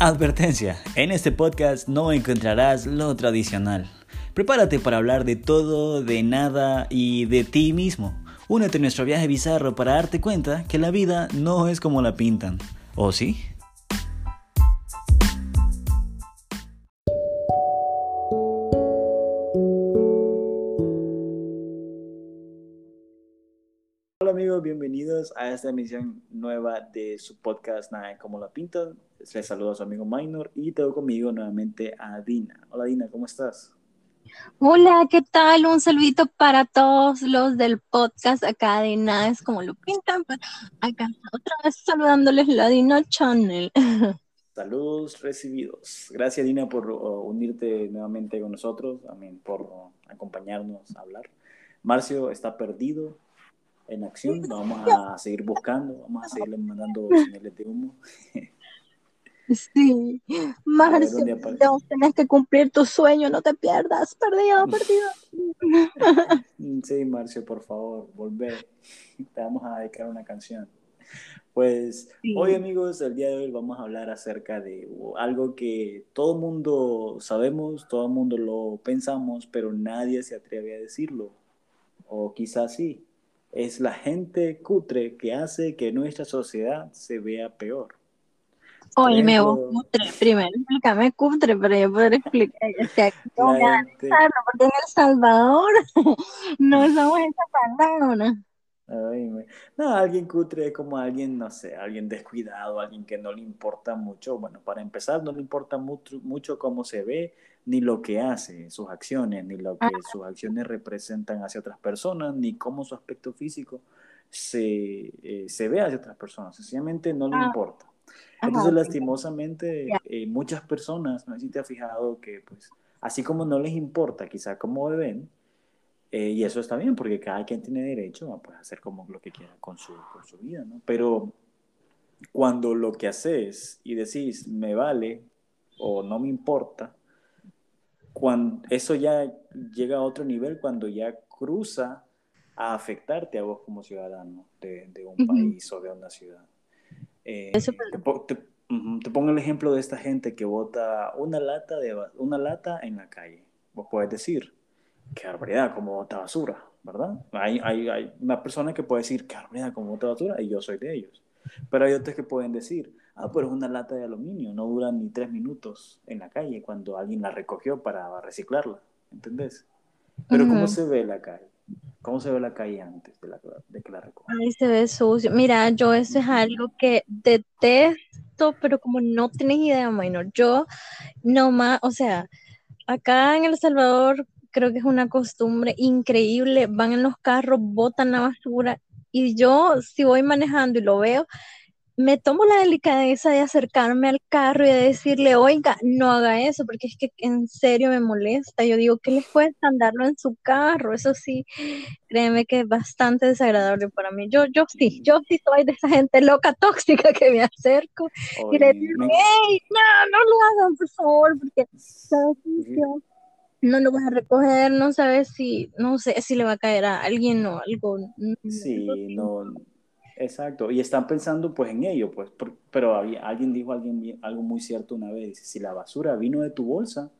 Advertencia, en este podcast no encontrarás lo tradicional. Prepárate para hablar de todo, de nada y de ti mismo. Únete a nuestro viaje bizarro para darte cuenta que la vida no es como la pintan. ¿O sí? Hola amigos, bienvenidos a esta emisión nueva de su podcast Nada como la pintan. Les saludo a su amigo Minor y tengo conmigo nuevamente a Dina. Hola Dina, ¿cómo estás? Hola, ¿qué tal? Un saludito para todos los del podcast acá de Nada es como lo pintan. Acá otra vez saludándoles la Dina Channel. Saludos recibidos. Gracias Dina por uh, unirte nuevamente con nosotros, también por uh, acompañarnos a hablar. Marcio está perdido, en acción, vamos a seguir buscando, vamos a seguirle mandando señales de humo. Sí, Marcio, tienes que cumplir tu sueño, no te pierdas, perdido, perdido. Sí, Marcio, por favor, volver. Te vamos a dedicar una canción. Pues hoy amigos, el día de hoy vamos a hablar acerca de algo que todo mundo sabemos, todo el mundo lo pensamos, pero nadie se atreve a decirlo. O quizás sí, es la gente cutre que hace que nuestra sociedad se vea peor. Hoy me cutre, primero explícame cutre para yo poder explicar. Este, porque en El Salvador no somos esa palabra. no, alguien cutre es como alguien, no sé, alguien descuidado, alguien que no le importa mucho. Bueno, para empezar, no le importa mucho, mucho cómo se ve, ni lo que hace, sus acciones, ni lo que sus acciones representan hacia otras personas, ni cómo su aspecto físico se, eh, se ve hacia otras personas. Sencillamente no le ah. importa. Entonces, lastimosamente, eh, muchas personas, no sé si te has fijado que, pues, así como no les importa quizá cómo ven, eh, y eso está bien, porque cada quien tiene derecho a pues, hacer como lo que quiera con su, con su vida, ¿no? Pero cuando lo que haces y decís, me vale o no me importa, cuando eso ya llega a otro nivel cuando ya cruza a afectarte a vos como ciudadano de, un país o de una ciudad. Eh, te, pongo el ejemplo de esta gente que bota una lata, de, una lata en la calle. Vos puedes decir, qué barbaridad, como bota basura, ¿verdad? Hay, hay, hay una persona que puede decir, qué barbaridad, como bota basura, y yo soy de ellos. Pero hay otros que pueden decir, ah, pero es una lata de aluminio, no dura ni tres minutos en la calle cuando alguien la recogió para reciclarla, ¿entendés? Pero ¿cómo se ve la calle? ¿Cómo se ve la calle antes de, la, que la recojan? Ahí se ve sucio. Mira, yo eso es algo que detesto, pero como no tenés idea, minor, yo nomás, o sea, acá en El Salvador creo que es una costumbre increíble, van en los carros, botan la basura y yo si voy manejando y lo veo, me tomo la delicadeza de acercarme al carro y de decirle, oiga, no haga eso, porque es que en serio me molesta. Yo digo, ¿qué les cuesta andarlo en su carro? Eso sí, créeme que es bastante desagradable para mí. Yo, yo sí, yo sí soy de esa gente loca, tóxica que me acerco y le digo, hey, no, no lo hagan, por favor, porque no lo vas a recoger, no sabes si, no sé si le va a caer a alguien o algo. Sí, no Exacto, y están pensando pues en ello, pues, pero alguien dijo alguien, algo muy cierto una vez, dice, si la basura vino de tu bolsa,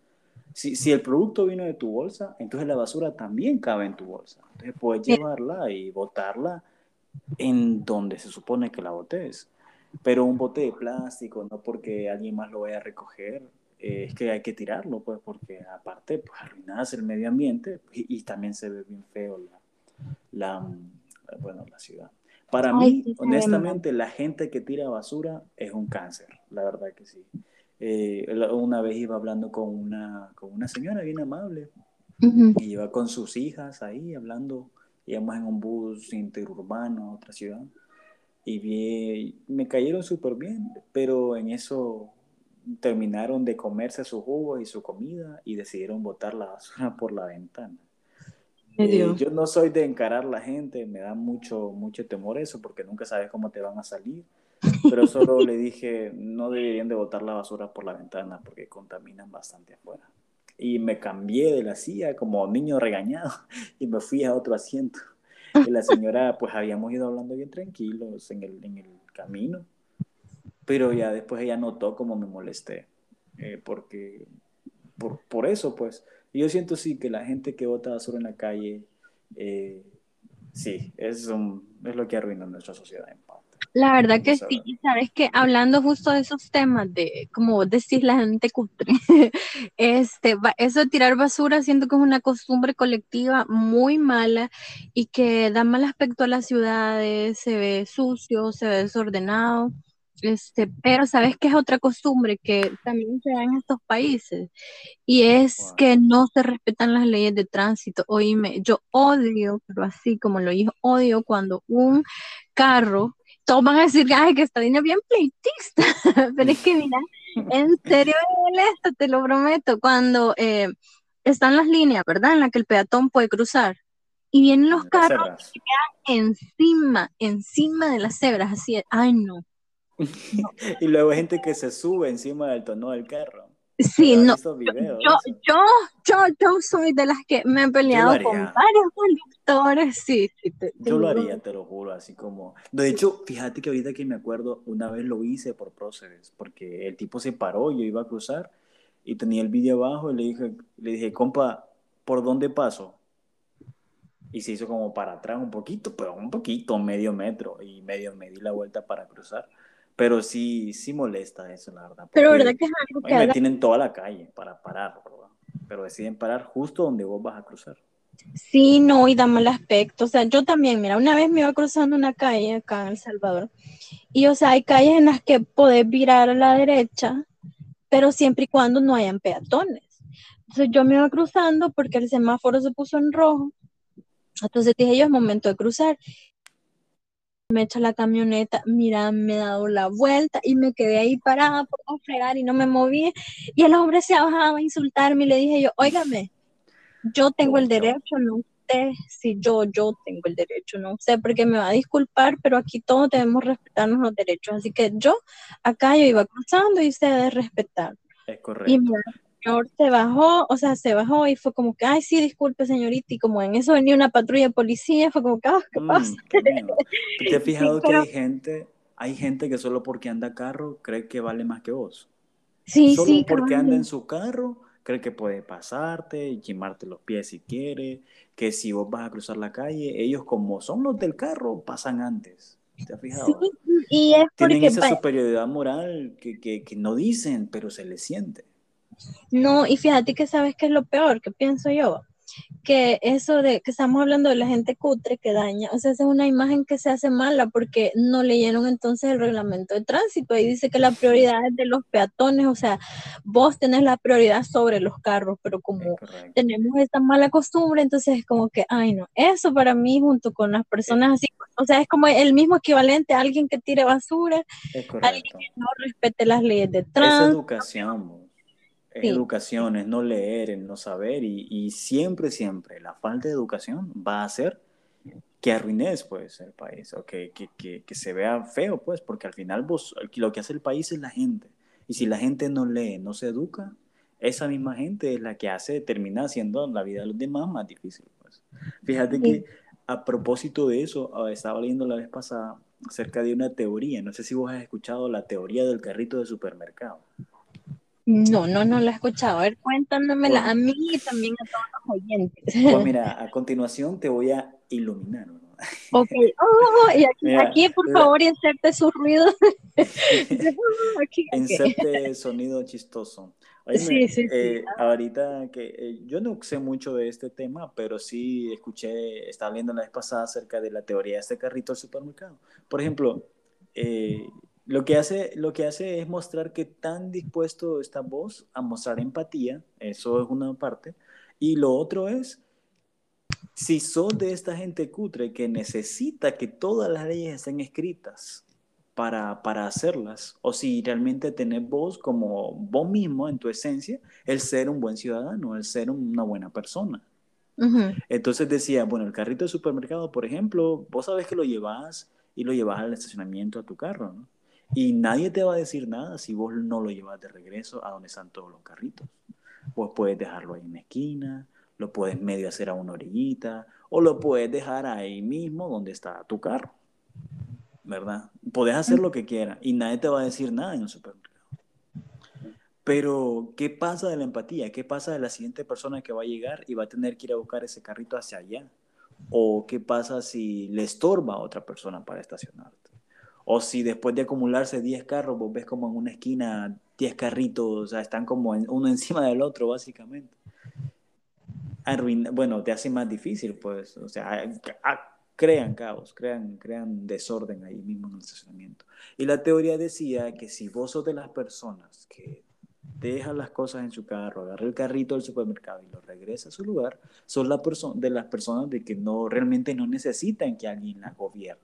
si, si el producto vino de tu bolsa, entonces la basura también cabe en tu bolsa. Entonces puedes llevarla y botarla en donde se supone que la botes. Pero un bote de plástico, no porque alguien más lo vaya a recoger, eh, es que hay que tirarlo, pues, porque aparte, pues arruinas el medio ambiente y, también se ve bien feo la, la, bueno, la ciudad. Para mí, honestamente, la gente que tira basura es un cáncer, la verdad que sí. Eh, una vez iba hablando con una, con una señora bien amable y iba con sus hijas ahí hablando, íbamos en un bus interurbano a otra ciudad y vi, me cayeron súper bien, pero en eso terminaron de comerse sus jugos y su comida y decidieron botar la basura por la ventana. Eh, yo no soy de encarar la gente, me da mucho, mucho temor eso porque nunca sabes cómo te van a salir. Pero solo le dije, no deberían de botar la basura por la ventana porque contaminan bastante afuera. Y me cambié de la silla como niño regañado y me fui a otro asiento. Y la señora, pues habíamos ido hablando bien tranquilos en el, en el camino. pero ya después ella notó cómo me molesté, eh, porque por, por, eso, pues, yo siento sí que la gente que bota basura en la calle, eh, sí, es, un, es lo que arruina nuestra sociedad en parte. La verdad que sí, sabes que hablando justo de esos temas de, como vos decís, la gente cutre, este, eso de tirar basura siento que es una costumbre colectiva muy mala y que da mal aspecto a las ciudades, se ve sucio, se ve desordenado, este, pero sabes que es otra costumbre que también se da en estos países y es que no se respetan las leyes de tránsito. Oíme, yo odio, pero así como lo dijo, odio cuando un carro todos van a decir, ay, que esta niña es bien pleitista, pero es que mira, en serio me molesta, te lo prometo, cuando eh, están las líneas, ¿verdad? En la que el peatón puede cruzar. Y vienen los carros y quedan encima, encima de las cebras, así, ay no. y luego hay gente que se sube encima del tono del carro. Sí, no. yo, yo, yo, yo, soy de las que me he peleado con varios conductores, sí. yo lo haría, te lo juro, así como... De hecho, fíjate que ahorita que me acuerdo, una vez lo hice por Procedes, porque el tipo se paró, yo iba a cruzar y tenía el vídeo abajo y le dije, le dije, compa, ¿por dónde paso? Y se hizo como para atrás un poquito, pero un poquito, medio metro, y medio me di la vuelta para cruzar. Pero sí, sí molesta eso, la verdad. Pero verdad que es algo que... Me tienen toda la calle para parar, ¿verdad? Pero deciden parar justo donde vos vas a cruzar. Sí, no, y da mal aspecto. O sea, yo también, mira, una vez me iba cruzando una calle acá en El Salvador. Y, o sea, hay calles en las que podés virar a la derecha, pero siempre y cuando no hayan peatones. Entonces yo me iba cruzando porque el semáforo se puso en rojo. Entonces dije yo, es momento de cruzar me echa la camioneta, mira, me he dado la vuelta y me quedé ahí parada por no fregar y no me moví. Y el hombre se bajaba a insultarme y le dije yo, óigame, yo tengo el derecho, no usted, si yo, yo tengo el derecho, no usted, porque me va a disculpar, pero aquí todos debemos respetarnos los derechos. Así que yo, acá yo iba cruzando y usted debe respetar. Es correcto. Y señor se bajó, o sea, se bajó y fue como que, ay, sí, disculpe, señorita, y como en eso venía una patrulla de policía, fue como que, ah, ¿qué mm, pasa? ¿Te has fijado que hay gente, hay gente que solo porque anda carro cree que vale más que vos? Sí, solo sí. porque anda en su carro cree que puede pasarte y quemarte los pies si quiere, que si vos vas a cruzar la calle, ellos como son los del carro, pasan antes. ¿Te has fijado? Sí, y es Tienen esa superioridad moral que, que, que no dicen, pero se les siente. No, y fíjate que sabes que es lo peor, que pienso yo, que eso de que estamos hablando de la gente cutre que daña, o sea, esa es una imagen que se hace mala porque no leyeron entonces el reglamento de tránsito y dice que la prioridad es de los peatones, o sea, vos tenés la prioridad sobre los carros, pero como tenemos esta mala costumbre, entonces es como que, ay no, eso para mí junto con las personas así, o sea, es como el mismo equivalente a alguien que tire basura, alguien que no respete las leyes de tránsito. Es educación educación, es no leer, es no saber y, siempre, siempre la falta de educación va a hacer que arruines pues el país o que, que, que, se vea feo pues porque al final vos, lo que hace el país es la gente y si la gente no lee, no se educa, esa misma gente es la que hace, termina haciendo la vida de los demás más difícil pues. Fíjate que a propósito de eso, ah, estaba leyendo la vez pasada acerca de una teoría, no sé si vos has escuchado la teoría del carrito de supermercado. No, no, no la he escuchado. A ver, cuéntamela a mí y también a todos los oyentes. Pues mira, a continuación te voy a iluminar. Ok, oh, y aquí, por favor, inserte su ruido. inserte sonido chistoso. sí, sí, eh, Ahorita que eh, yo no sé mucho de este tema, pero sí escuché, estaba viendo la vez pasada acerca de la teoría de este carrito del supermercado. Por ejemplo, eh, lo que, hace, lo que hace es mostrar que tan dispuesto está vos a mostrar empatía, eso es una parte, y lo otro es, si sos de esta gente cutre que necesita que todas las leyes estén escritas para, para hacerlas, o si realmente tenés vos como vos mismo en tu esencia, el ser un buen ciudadano, el ser una buena persona. Entonces decía, bueno, el carrito de supermercado, por ejemplo, vos sabes que lo llevas y lo llevas al estacionamiento a tu carro, ¿no? Y nadie te va a decir nada si vos no lo llevas de regreso a donde están todos los carritos. Vos puedes dejarlo ahí en la esquina, lo puedes medio hacer a una orillita, o lo puedes dejar ahí mismo donde está tu carro. ¿Verdad? Podés hacer lo que quieras y nadie te va a decir nada en el supermercado. Pero, ¿qué pasa de la empatía? ¿Qué pasa de la siguiente persona que va a llegar y va a tener que ir a buscar ese carrito hacia allá? ¿O qué pasa si le estorba a otra persona para estacionarte? O si después de acumularse 10 carros, vos ves como en una esquina 10 carritos, o sea, están como uno encima del otro, básicamente. bueno, te hace más difícil, pues, o sea, crean caos, crean, crean desorden ahí mismo en el estacionamiento. Y la teoría decía que si vos sos de las personas que deja las cosas en su carro, agarra el carrito del supermercado y lo regresa a su lugar, son la de las personas de que no realmente no necesitan que alguien las gobierne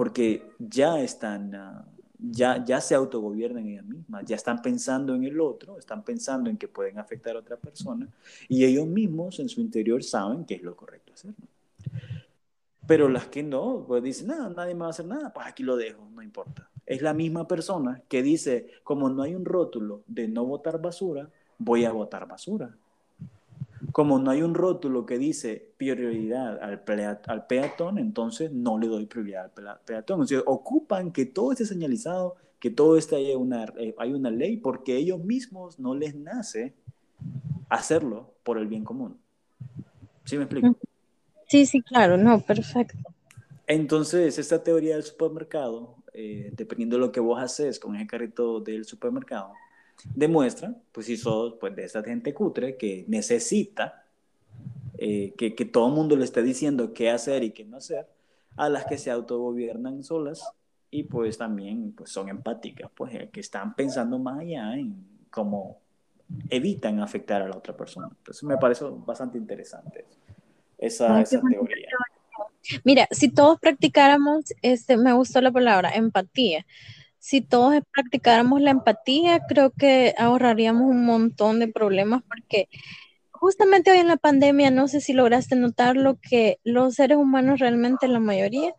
porque ya están, ah, ya, ya se autogobiernan ellas mismas, ya están pensando en el otro, están pensando en que pueden afectar a otra persona y ellos mismos en su interior saben que es lo correcto hacer. Pero las que no, pues dicen, nada, nadie me va a hacer nada, pues aquí lo dejo, no importa. Es la misma persona que dice, como no hay un rótulo de no botar basura, voy a botar basura como no hay un rótulo que dice prioridad al, al peatón, entonces no le doy prioridad al peatón. O sea, ocupan que todo esté señalizado, que todo esté ahí una, eh, hay una ley, porque ellos mismos no les nace hacerlo por el bien común. ¿Sí me explico? Sí, sí, claro, no, perfecto. Entonces, esta teoría del supermercado, eh, dependiendo de lo que vos haces con ese carrito del supermercado, demuestra, pues si sos pues, de esa gente cutre que necesita eh, que, que, todo el mundo le esté diciendo qué hacer y qué no hacer, a las que se autogobiernan solas y pues también pues, son empáticas, pues eh, que están pensando más allá en cómo evitan afectar a la otra persona. Entonces me parece bastante interesante esa, esa teoría. Mira, si todos practicáramos, este, me gustó la palabra empatía si todos practicáramos la empatía, creo que ahorraríamos un montón de problemas porque justamente hoy en la pandemia, no sé si lograste notar lo que los seres humanos realmente, la mayoría,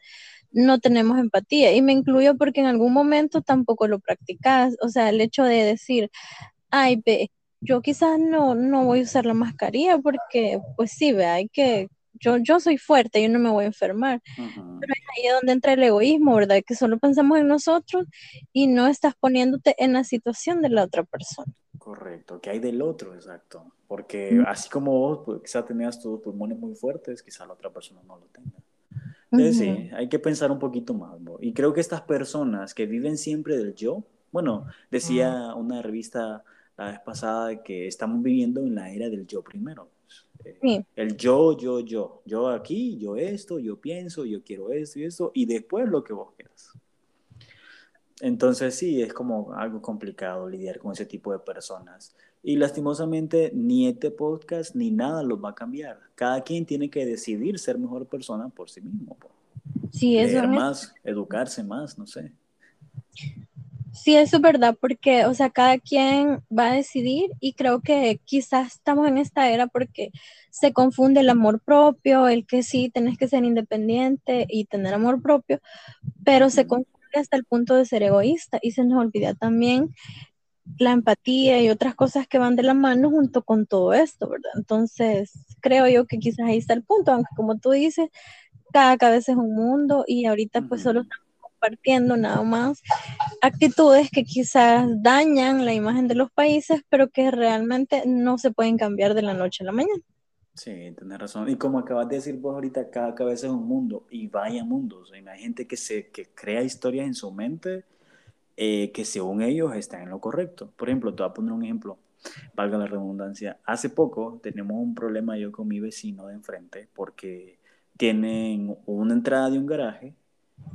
no tenemos empatía. Y me incluyo porque en algún momento tampoco lo practicas. O sea, el hecho de decir, ay, ve, yo quizás no, no voy a usar la mascarilla porque, pues sí, ve, hay que yo, yo soy fuerte, yo no me voy a enfermar. Pero es ahí donde entra el egoísmo, ¿verdad? Que solo pensamos en nosotros y no estás poniéndote en la situación de la otra persona. Correcto, que hay del otro, exacto. Porque así como vos, pues, quizás tenías tus pulmones muy fuertes, quizás la otra persona no lo tenga. Entonces sí, hay que pensar un poquito más. Y creo que estas personas que viven siempre del yo, bueno, decía una revista la vez pasada que estamos viviendo en la era del yo primero. El yo, yo, yo. Yo aquí, yo esto, yo pienso, yo quiero esto y esto, y después lo que vos quieras. Entonces sí, es como algo complicado lidiar con ese tipo de personas. Y lastimosamente ni este podcast ni nada los va a cambiar. Cada quien tiene que decidir ser mejor persona por sí mismo. Sí, Leer más, educarse más, no sé. Sí, eso es verdad, porque, o sea, cada quien va a decidir y creo que quizás estamos en esta era porque se confunde el amor propio, el que sí, tenés que ser independiente y tener amor propio, pero se confunde hasta el punto de ser egoísta y se nos olvida también la empatía y otras cosas que van de la mano junto con todo esto, ¿verdad? Entonces, creo yo que quizás ahí está el punto, aunque como tú dices, cada cabeza es un mundo y ahorita pues solo estamos compartiendo nada más actitudes que quizás dañan la imagen de los países, pero que realmente no se pueden cambiar de la noche a la mañana. Sí, tienes razón. Y como acabas de decir vos ahorita, cada cabeza es un mundo y vaya mundos. Hay gente que, se, que crea historias en su mente eh, que según ellos están en lo correcto. Por ejemplo, te voy a poner un ejemplo, valga la redundancia. Hace poco tenemos un problema yo con mi vecino de enfrente porque tienen una entrada de un garaje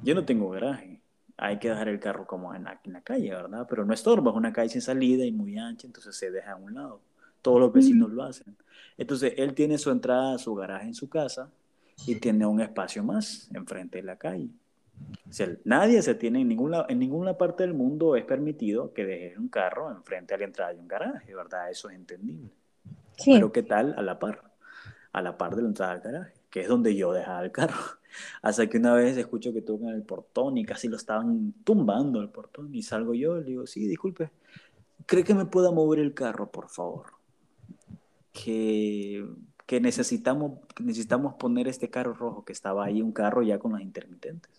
yo no tengo garaje. Hay que dejar el carro como en la, en la calle, ¿verdad? Pero no estorba, es una calle sin salida y muy ancha, entonces se deja a un lado. Todos los vecinos lo hacen. Entonces, él tiene su entrada a su garaje en su casa y tiene un espacio más enfrente de la calle. O sea, nadie se tiene en ninguna, en ninguna parte del mundo es permitido que deje un carro enfrente a la entrada de un garaje, ¿verdad? Eso es entendible. Sí. Pero ¿qué tal a la par? A la par de la entrada del garaje, que es donde yo dejaba el carro. Hasta que una vez escucho que tocan el portón y casi lo estaban tumbando el portón y salgo yo le digo, sí, disculpe, ¿cree que me pueda mover el carro, por favor? Que, que necesitamos, necesitamos poner este carro rojo que estaba ahí, un carro ya con las intermitentes.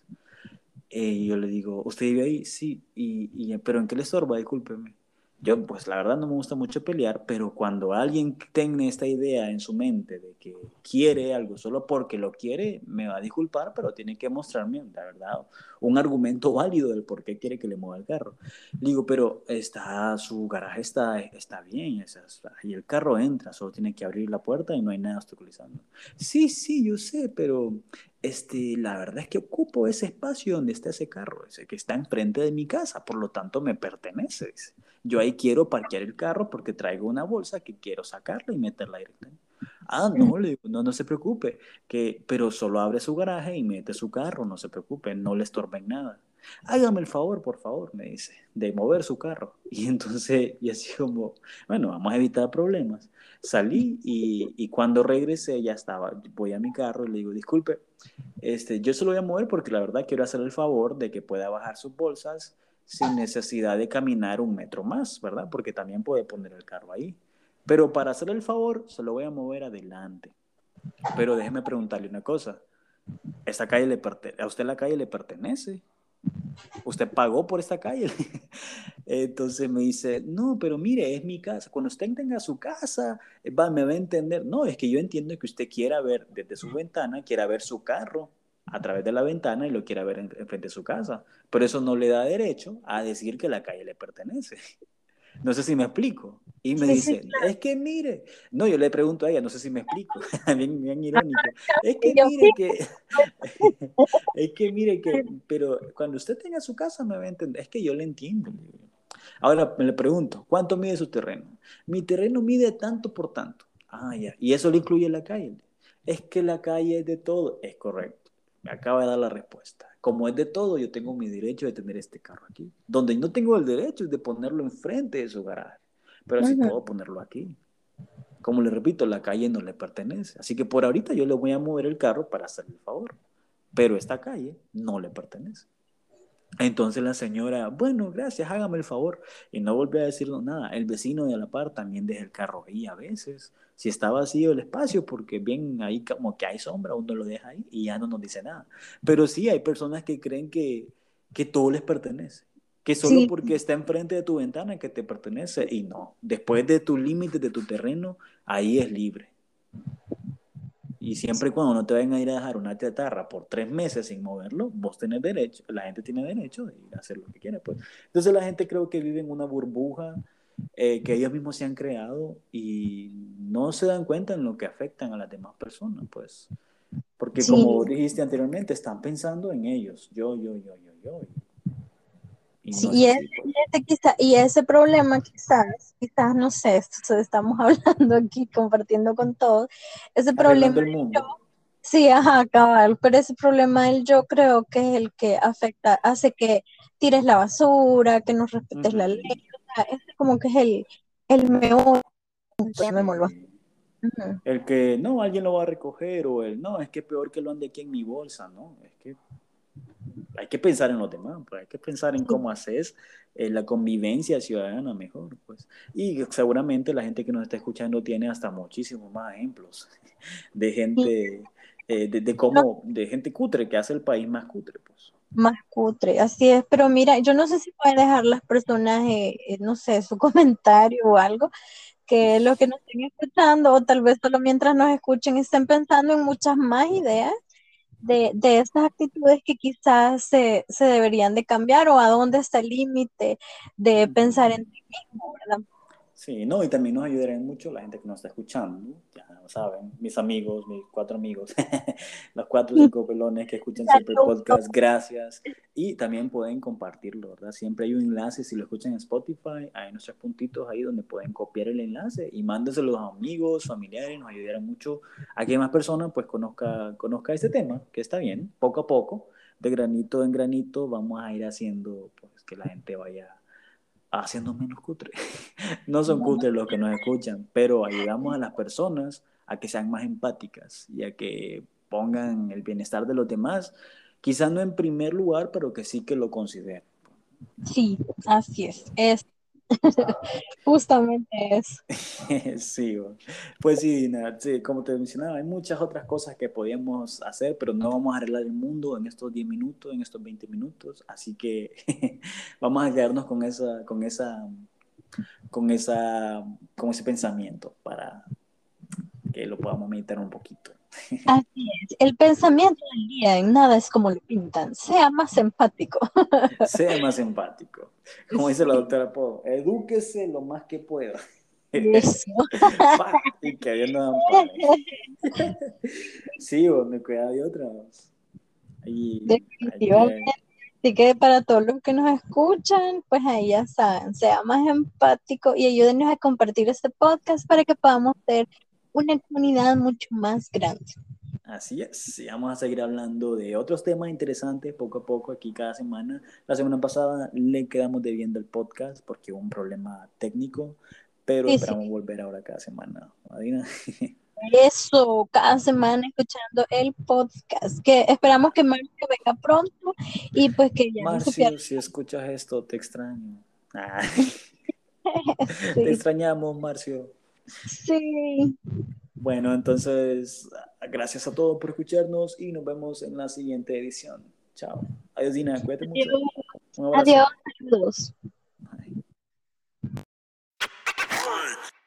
Eh, yo le digo, ¿usted vive ahí? Sí, y, y, pero ¿en qué le estorba? Discúlpeme. Yo, pues la verdad no me gusta mucho pelear, pero cuando alguien tiene esta idea en su mente de que quiere algo solo porque lo quiere, me va a disculpar, pero tiene que mostrarme, la verdad, un argumento válido del por qué quiere que le mueva el carro. Digo, pero está, su garaje está, está bien, y el carro entra, solo tiene que abrir la puerta y no hay nada obstaculizando. Sí, sí, yo sé, pero este, la verdad es que ocupo ese espacio donde está ese carro, ese que está enfrente de mi casa, por lo tanto me pertenece. Yo ahí quiero parquear el carro porque traigo una bolsa que quiero sacarla y meterla directamente. Ah, no, le digo, no, no se preocupe, que, pero solo abre su garaje y mete su carro, no se preocupe, no le estorben nada. Hágame el favor, por favor, me dice, de mover su carro. Y entonces, y así como, bueno, vamos a evitar problemas. Salí y, y cuando regresé ya estaba, voy a mi carro y le digo, disculpe, este, yo se lo voy a mover porque la verdad quiero hacer el favor de que pueda bajar sus bolsas sin necesidad de caminar un metro más, ¿verdad? Porque también puede poner el carro ahí. Pero para hacer el favor, se lo voy a mover adelante. Pero déjeme preguntarle una cosa. ¿Esta calle le ¿A usted la calle le pertenece? ¿Usted pagó por esta calle? Entonces me dice, no, pero mire, es mi casa. Cuando usted tenga su casa, va, me va a entender. No, es que yo entiendo que usted quiera ver desde su ventana, quiera ver su carro a través de la ventana y lo quiera ver enfrente en de su casa. Pero eso no le da derecho a decir que la calle le pertenece. No sé si me explico. Y me dice, es que mire, no, yo le pregunto a ella, no sé si me explico, bien, bien irónico. Es que mire que, es que mire que, pero cuando usted tenga su casa me va a entender, es que yo le entiendo. Ahora me le pregunto, ¿cuánto mide su terreno? Mi terreno mide tanto por tanto. Ah, ya, y eso le incluye la calle. Es que la calle es de todo, es correcto. Me acaba de dar la respuesta como es de todo, yo tengo mi derecho de tener este carro aquí. Donde no tengo el derecho es de ponerlo enfrente de su garaje, pero sí puedo ponerlo aquí. Como le repito, la calle no le pertenece. Así que por ahorita yo le voy a mover el carro para hacerle el favor, pero esta calle no le pertenece. Entonces la señora, bueno, gracias, hágame el favor. Y no volvió a decirle nada. El vecino de la par también deja el carro ahí a veces si está vacío el espacio, porque bien ahí como que hay sombra, uno lo deja ahí y ya no nos dice nada. Pero sí hay personas que creen que, que todo les pertenece, que solo porque está enfrente de tu ventana que te pertenece y no, después de tu límite de tu terreno, ahí es libre. Y siempre cuando no te vayan a ir a dejar una chatarra por tres meses sin moverlo, vos tenés derecho, la gente tiene derecho de ir a hacer lo que quiera. Pues. Entonces la gente creo que vive en una burbuja eh, que ellos mismos se han creado y no se dan cuenta en lo que afectan a las demás personas, pues. Porque como dijiste anteriormente, están pensando en ellos, yo, yo, yo, yo, yo. Y, sí, y, y, ese problema quizás, quizás, no sé, estamos hablando aquí, compartiendo con todos, ese problema del yo, sí, ajá, cabal, pero ese problema del yo creo que es el que afecta, hace que tires la basura, que no respetes la ley, es como que es el, el meollo. El que no, alguien lo va a recoger o el no, es que peor que lo ande aquí en mi bolsa, ¿no? Es que hay que pensar en los demás, pues, hay que pensar en cómo haces eh, la convivencia ciudadana mejor, pues. Y seguramente la gente que nos está escuchando tiene hasta muchísimos más ejemplos de gente, eh, de, de, cómo, de gente cutre que hace el país más cutre, pues. Más cutre, así es, pero mira, yo no sé si pueden dejar las personas, eh, eh, no sé, su comentario o algo, que lo que nos estén escuchando, o tal vez solo mientras nos escuchen, estén pensando en muchas más ideas de, de estas actitudes que quizás se, se, deberían de cambiar, o a dónde está el límite de pensar en ti mismo, ¿verdad? Sí, no, y también nos ayudaría mucho la gente que nos está escuchando, ya saben, mis amigos, mis cuatro amigos, los cuatro o cinco pelones que escuchan siempre el podcast, gracias. Y también pueden compartirlo, ¿verdad? Siempre hay un enlace, si lo escuchan en Spotify, hay nuestros puntitos ahí donde pueden copiar el enlace y mándenselo a amigos, familiares, nos ayudará mucho a que más personas pues conozca, conozca este tema, que está bien, poco a poco, de granito en granito, vamos a ir haciendo pues que la gente vaya haciendo menos cutre. no son cutres los que nos escuchan, pero ayudamos a las personas a que sean más empáticas y a que pongan el bienestar de los demás, quizás no en primer lugar, pero que sí que lo consideren. Sí, así es. es Justamente eso. sí, pues sí, sí, como te mencionaba, hay muchas otras cosas que podíamos hacer, pero no vamos a arreglar el mundo en estos 10 minutos, en estos 20 minutos, así que vamos a quedarnos con esa, con esa, con esa, con ese pensamiento para que lo podamos meditar un poquito. Así es, el pensamiento del día en nada es como lo pintan, sea más empático. Sea más empático. Como dice la doctora Po, edúquese lo más que pueda. Eso. y que Dios no Sí, me cuida de otras. Definitivamente. Así que para todos los que nos escuchan, pues ahí ya saben, sea más empático y ayúdenos a compartir este podcast para que podamos ser una comunidad mucho más grande. Así es, vamos a seguir hablando de otros temas interesantes poco a poco aquí cada semana. La semana pasada le quedamos debiendo el podcast porque hubo un problema técnico, pero esperamos volver ahora cada semana. Adina. Eso, cada semana escuchando el podcast, que esperamos que Marcio venga pronto y pues que ya Marcio, si escuchas esto, te extraño. Ah. Te extrañamos, Marcio. Sí. Bueno, entonces, gracias a todos por escucharnos y nos vemos en la siguiente edición. Chao. Adiós, Dina. Cuídate mucho. Adiós. Adiós.